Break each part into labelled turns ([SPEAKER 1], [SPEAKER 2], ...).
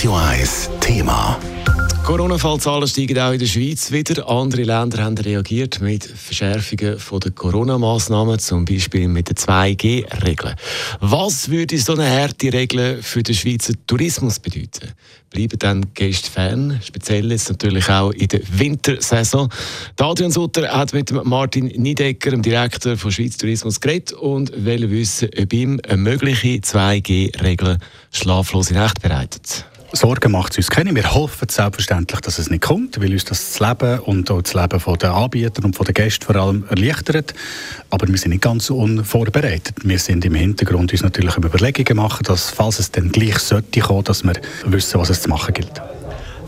[SPEAKER 1] Radio 1 Thema.
[SPEAKER 2] Corona-Fallzahlen steigen auch in der Schweiz wieder. Andere Länder haben reagiert mit Verschärfungen der Corona-Massnahmen, zum Beispiel mit den 2G-Regeln. Was würde so eine harte Regel für den Schweizer Tourismus bedeuten? Bleiben dann Gäste fern, speziell jetzt natürlich auch in der Wintersaison. Adrian Sutter hat mit Martin Niedecker, dem Direktor von Schweiz Tourismus, geredet und will wissen, ob ihm eine mögliche 2G-Regel schlaflose Nacht bereitet.
[SPEAKER 3] Sorgen macht es uns keine. Wir hoffen selbstverständlich, dass es nicht kommt, weil uns das, Leben und auch das Leben der Anbieter und der Gäste vor allem erleichtert. Aber wir sind nicht ganz unvorbereitet. Wir sind im Hintergrund uns natürlich Überlegungen machen, dass falls es dann gleich sollte kommen, dass wir wissen, was es zu machen gilt.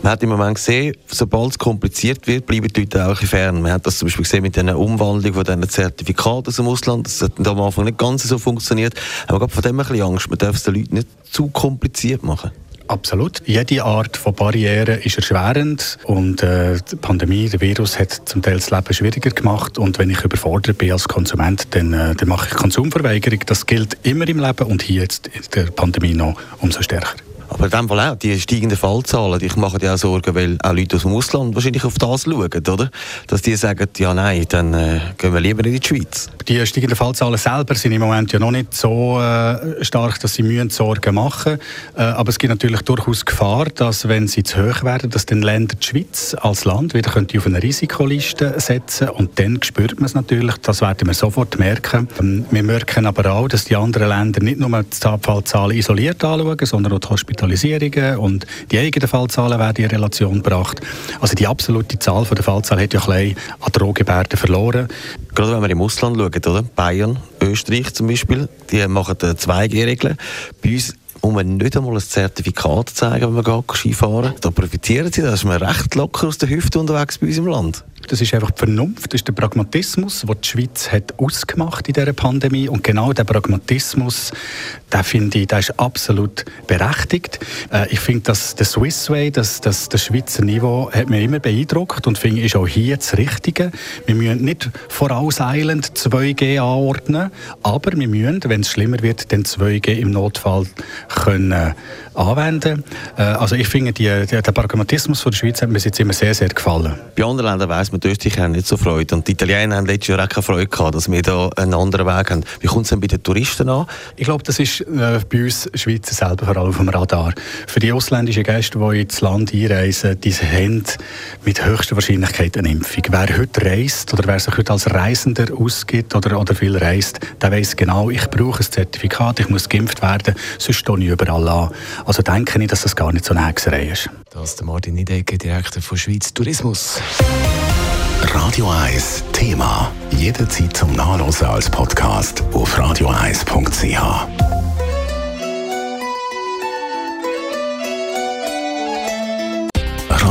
[SPEAKER 4] Man hat im Moment gesehen, sobald es kompliziert wird, bleiben die Leute auch fern. Man hat das zum Beispiel gesehen mit der Umwandlung von diesen Zertifikaten aus dem Ausland. Das hat am Anfang nicht ganz so funktioniert. Aber habe von dem ein bisschen Angst. Man darf es den Leuten nicht zu kompliziert machen.
[SPEAKER 3] Absolut. Jede Art von Barriere ist erschwerend und äh, die Pandemie, der Virus hat zum Teil das Leben schwieriger gemacht und wenn ich überfordert bin als Konsument, dann, äh, dann mache ich Konsumverweigerung. Das gilt immer im Leben und hier jetzt in der Pandemie noch umso stärker.
[SPEAKER 4] Aber in dem Fall auch, die steigenden Fallzahlen, die machen dir auch Sorgen, weil auch Leute aus dem Ausland wahrscheinlich auf das schauen, oder? Dass die sagen, ja nein, dann äh, gehen wir lieber in die Schweiz.
[SPEAKER 3] Die steigenden Fallzahlen selber sind im Moment ja noch nicht so äh, stark, dass sie müssen Sorgen machen äh, Aber es gibt natürlich durchaus Gefahr, dass wenn sie zu hoch werden, dass dann Länder die Schweiz als Land wieder könnte auf eine Risikoliste setzen und dann spürt man es natürlich, das werden wir sofort merken. Ähm, wir merken aber auch, dass die anderen Länder nicht nur die Fallzahlen isoliert anschauen, sondern auch die Hospitalisierungen und die eigenen Fallzahlen werden in Relation gebracht. Also die absolute Zahl der Fallzahlen hat ja ein an Drohgebärden verloren.
[SPEAKER 4] Gerade wenn wir im Ausland schauen, oder? Bayern, Österreich zum Beispiel, die machen 2G-Regeln. Bei uns muss man nicht einmal ein Zertifikat zeigen, wenn man geht Skifahren. Da profitieren sie, da ist man recht locker aus der Hüfte unterwegs bei uns im Land.
[SPEAKER 3] Das ist einfach die Vernunft, das ist der Pragmatismus, den die Schweiz hat ausgemacht in dieser Pandemie. Und genau der Pragmatismus, der finde ich, der ist absolut berechtigt. Äh, ich finde, dass der Swiss Way, das, das, das Schweizer Niveau, hat mich immer beeindruckt und finde, ist auch hier das Richtige. Wir müssen nicht vorauseilend 2G anordnen, aber wir müssen, wenn es schlimmer wird, dann 2G im Notfall können anwenden. Äh, also ich finde, die, die, der Pragmatismus von der Schweiz hat mir jetzt immer sehr, sehr gefallen.
[SPEAKER 4] Bei anderen Ländern weiss man, die Österreicher haben nicht so Freude und die Italiener haben letztes Jahr auch keine Freude gehabt, dass wir da einen anderen Weg haben. Wie kommt es denn bei den Touristen an?
[SPEAKER 3] Ich glaube, das ist äh, bei uns Schweizer selber vor allem auf dem Radar. Für die ausländischen Gäste, die ins Land einreisen, die haben mit höchster Wahrscheinlichkeit eine Impfung. Wer heute reist oder wer sich heute als Reisender ausgibt oder, oder viel reist, der weiß genau, ich brauche ein Zertifikat, ich muss geimpft werden, sonst stehe ich überall an. Also denke ich, dass das gar nicht so eine Hexerei ist.
[SPEAKER 2] Das ist der Martin Nidecke, Direktor von Schweiz Tourismus.
[SPEAKER 1] Radio 1 Thema. Jederzeit zum Nachlesen als Podcast auf radio1.ch.